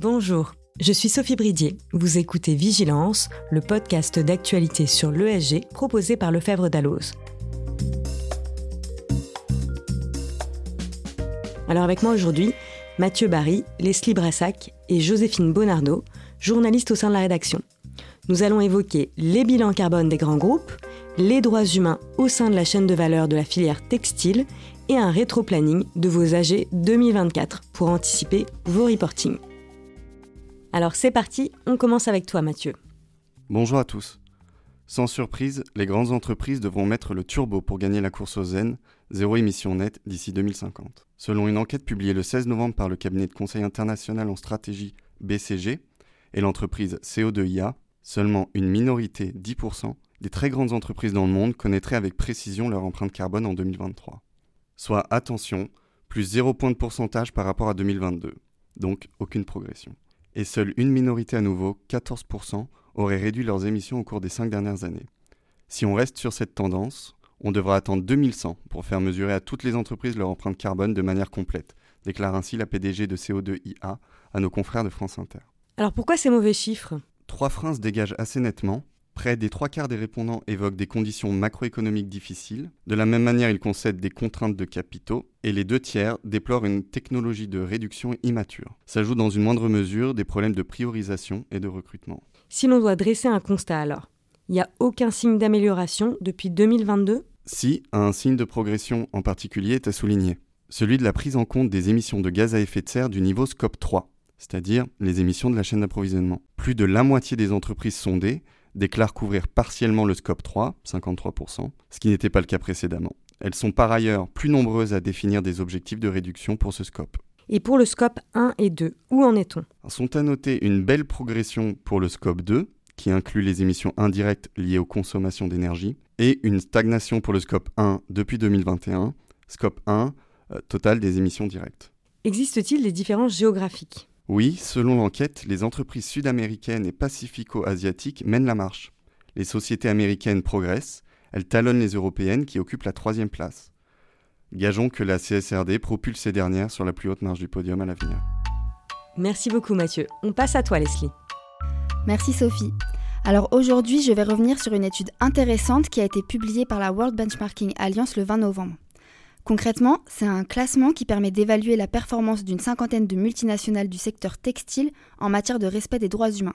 Bonjour, je suis Sophie Bridier. Vous écoutez Vigilance, le podcast d'actualité sur l'ESG proposé par Lefebvre Dalloz. Alors avec moi aujourd'hui, Mathieu Barry, Leslie Brassac et Joséphine Bonardo, journalistes au sein de la rédaction. Nous allons évoquer les bilans carbone des grands groupes, les droits humains au sein de la chaîne de valeur de la filière textile et un rétro-planning de vos AG 2024 pour anticiper vos reportings. Alors c'est parti, on commence avec toi Mathieu. Bonjour à tous. Sans surprise, les grandes entreprises devront mettre le turbo pour gagner la course au zen, zéro émission nette d'ici 2050. Selon une enquête publiée le 16 novembre par le cabinet de conseil international en stratégie BCG et l'entreprise CO2IA, seulement une minorité, 10%, des très grandes entreprises dans le monde connaîtraient avec précision leur empreinte carbone en 2023 soit, attention, plus 0 point de pourcentage par rapport à 2022, donc aucune progression. Et seule une minorité à nouveau, 14%, aurait réduit leurs émissions au cours des 5 dernières années. Si on reste sur cette tendance, on devra attendre 2100 pour faire mesurer à toutes les entreprises leur empreinte carbone de manière complète, déclare ainsi la PDG de CO2IA à nos confrères de France Inter. Alors pourquoi ces mauvais chiffres? Trois freins se dégagent assez nettement, Près des trois quarts des répondants évoquent des conditions macroéconomiques difficiles. De la même manière, ils concèdent des contraintes de capitaux. Et les deux tiers déplorent une technologie de réduction immature. S'ajoutent dans une moindre mesure des problèmes de priorisation et de recrutement. Si l'on doit dresser un constat alors, il n'y a aucun signe d'amélioration depuis 2022 Si, un signe de progression en particulier est à souligner. Celui de la prise en compte des émissions de gaz à effet de serre du niveau Scope 3, c'est-à-dire les émissions de la chaîne d'approvisionnement. Plus de la moitié des entreprises sondées déclarent couvrir partiellement le scope 3, 53%, ce qui n'était pas le cas précédemment. Elles sont par ailleurs plus nombreuses à définir des objectifs de réduction pour ce scope. Et pour le scope 1 et 2, où en est-on? Sont à noter une belle progression pour le scope 2, qui inclut les émissions indirectes liées aux consommations d'énergie, et une stagnation pour le scope 1 depuis 2021, scope 1, euh, total des émissions directes. Existe-t-il des différences géographiques? Oui, selon l'enquête, les entreprises sud-américaines et pacifico-asiatiques mènent la marche. Les sociétés américaines progressent, elles talonnent les européennes qui occupent la troisième place. Gageons que la CSRD propulse ces dernières sur la plus haute marge du podium à l'avenir. Merci beaucoup Mathieu. On passe à toi Leslie. Merci Sophie. Alors aujourd'hui, je vais revenir sur une étude intéressante qui a été publiée par la World Benchmarking Alliance le 20 novembre. Concrètement, c'est un classement qui permet d'évaluer la performance d'une cinquantaine de multinationales du secteur textile en matière de respect des droits humains.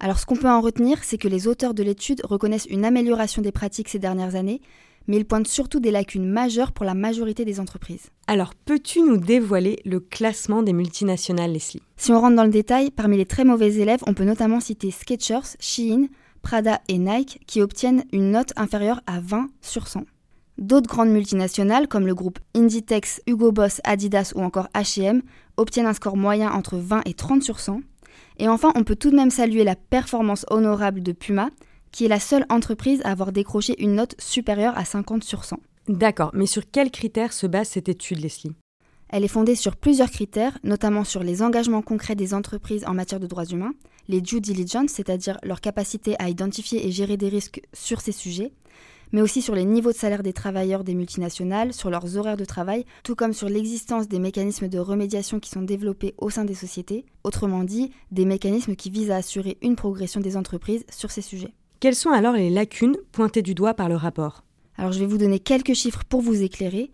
Alors ce qu'on peut en retenir, c'est que les auteurs de l'étude reconnaissent une amélioration des pratiques ces dernières années, mais ils pointent surtout des lacunes majeures pour la majorité des entreprises. Alors peux-tu nous dévoiler le classement des multinationales, Leslie? Si on rentre dans le détail, parmi les très mauvais élèves, on peut notamment citer Skechers, Shein, Prada et Nike qui obtiennent une note inférieure à 20 sur 100. D'autres grandes multinationales, comme le groupe Inditex, Hugo Boss, Adidas ou encore HM, obtiennent un score moyen entre 20 et 30 sur 100. Et enfin, on peut tout de même saluer la performance honorable de Puma, qui est la seule entreprise à avoir décroché une note supérieure à 50 sur 100. D'accord, mais sur quels critères se base cette étude, Leslie? Elle est fondée sur plusieurs critères, notamment sur les engagements concrets des entreprises en matière de droits humains, les due diligence, c'est-à-dire leur capacité à identifier et gérer des risques sur ces sujets, mais aussi sur les niveaux de salaire des travailleurs des multinationales, sur leurs horaires de travail, tout comme sur l'existence des mécanismes de remédiation qui sont développés au sein des sociétés, autrement dit, des mécanismes qui visent à assurer une progression des entreprises sur ces sujets. Quelles sont alors les lacunes pointées du doigt par le rapport? Alors je vais vous donner quelques chiffres pour vous éclairer.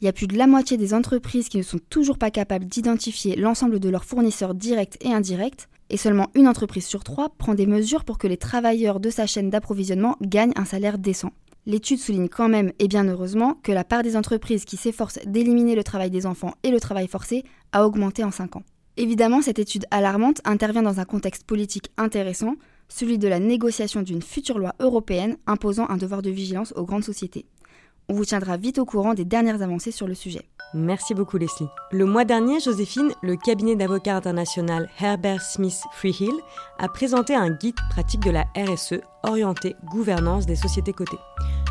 Il y a plus de la moitié des entreprises qui ne sont toujours pas capables d'identifier l'ensemble de leurs fournisseurs directs et indirects, et seulement une entreprise sur trois prend des mesures pour que les travailleurs de sa chaîne d'approvisionnement gagnent un salaire décent. L'étude souligne quand même, et bien heureusement, que la part des entreprises qui s'efforcent d'éliminer le travail des enfants et le travail forcé a augmenté en 5 ans. Évidemment, cette étude alarmante intervient dans un contexte politique intéressant, celui de la négociation d'une future loi européenne imposant un devoir de vigilance aux grandes sociétés. On vous tiendra vite au courant des dernières avancées sur le sujet. Merci beaucoup Leslie. Le mois dernier, Joséphine, le cabinet d'avocats international Herbert Smith Freehill a présenté un guide pratique de la RSE orienté gouvernance des sociétés cotées.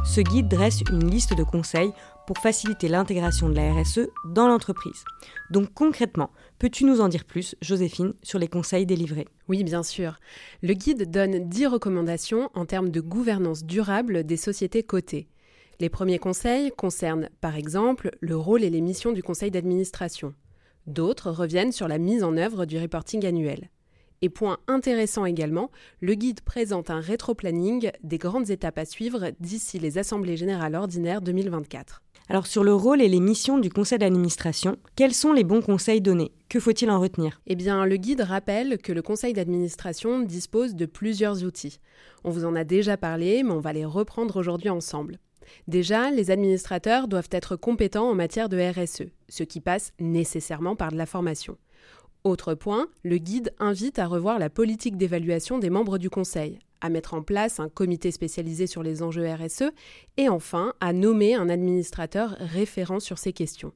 Ce guide dresse une liste de conseils pour faciliter l'intégration de la RSE dans l'entreprise. Donc concrètement, peux-tu nous en dire plus, Joséphine, sur les conseils délivrés? Oui, bien sûr. Le guide donne 10 recommandations en termes de gouvernance durable des sociétés cotées. Les premiers conseils concernent, par exemple, le rôle et les missions du conseil d'administration. D'autres reviennent sur la mise en œuvre du reporting annuel. Et point intéressant également, le guide présente un rétro-planning des grandes étapes à suivre d'ici les assemblées générales ordinaires 2024. Alors sur le rôle et les missions du conseil d'administration, quels sont les bons conseils donnés? Que faut-il en retenir? Eh bien, le guide rappelle que le conseil d'administration dispose de plusieurs outils. On vous en a déjà parlé, mais on va les reprendre aujourd'hui ensemble. Déjà, les administrateurs doivent être compétents en matière de RSE, ce qui passe nécessairement par de la formation. Autre point, le guide invite à revoir la politique d'évaluation des membres du Conseil, à mettre en place un comité spécialisé sur les enjeux RSE et enfin à nommer un administrateur référent sur ces questions.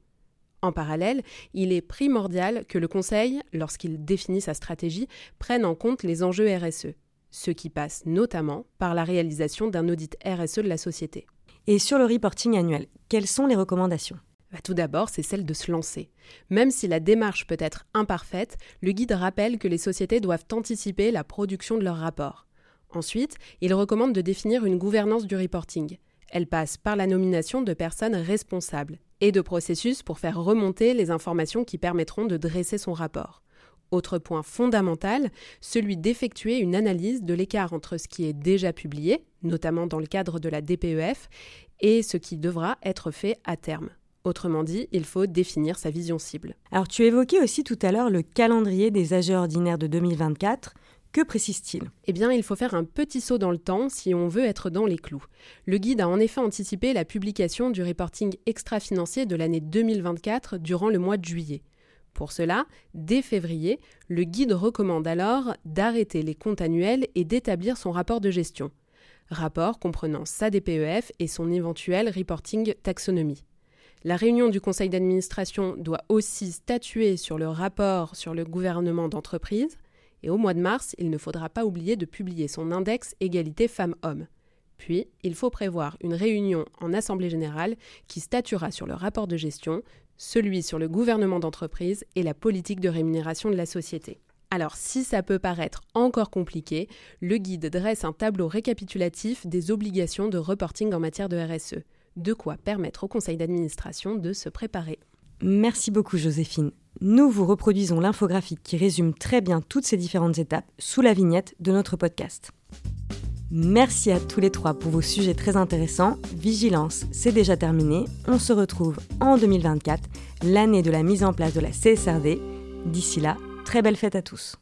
En parallèle, il est primordial que le Conseil, lorsqu'il définit sa stratégie, prenne en compte les enjeux RSE, ce qui passe notamment par la réalisation d'un audit RSE de la société. Et sur le reporting annuel, quelles sont les recommandations? Bah, tout d'abord, c'est celle de se lancer. Même si la démarche peut être imparfaite, le guide rappelle que les sociétés doivent anticiper la production de leurs rapports. Ensuite, il recommande de définir une gouvernance du reporting. Elle passe par la nomination de personnes responsables et de processus pour faire remonter les informations qui permettront de dresser son rapport. Autre point fondamental, celui d'effectuer une analyse de l'écart entre ce qui est déjà publié, notamment dans le cadre de la DPEF, et ce qui devra être fait à terme. Autrement dit, il faut définir sa vision cible. Alors tu évoquais aussi tout à l'heure le calendrier des âges ordinaires de 2024. Que précise-t-il? Eh bien, il faut faire un petit saut dans le temps si on veut être dans les clous. Le guide a en effet anticipé la publication du reporting extra-financier de l'année 2024 durant le mois de juillet. Pour cela, dès février, le guide recommande alors d'arrêter les comptes annuels et d'établir son rapport de gestion. Rapport comprenant sa DPEF et son éventuel reporting taxonomie. La réunion du conseil d'administration doit aussi statuer sur le rapport sur le gouvernement d'entreprise. Et au mois de mars, il ne faudra pas oublier de publier son index égalité femmes-hommes. Puis, il faut prévoir une réunion en Assemblée générale qui statuera sur le rapport de gestion, celui sur le gouvernement d'entreprise et la politique de rémunération de la société. Alors si ça peut paraître encore compliqué, le guide dresse un tableau récapitulatif des obligations de reporting en matière de RSE, de quoi permettre au conseil d'administration de se préparer. Merci beaucoup Joséphine. Nous vous reproduisons l'infographique qui résume très bien toutes ces différentes étapes sous la vignette de notre podcast. Merci à tous les trois pour vos sujets très intéressants. Vigilance, c'est déjà terminé. On se retrouve en 2024, l'année de la mise en place de la CSRD. D'ici là, très belle fête à tous.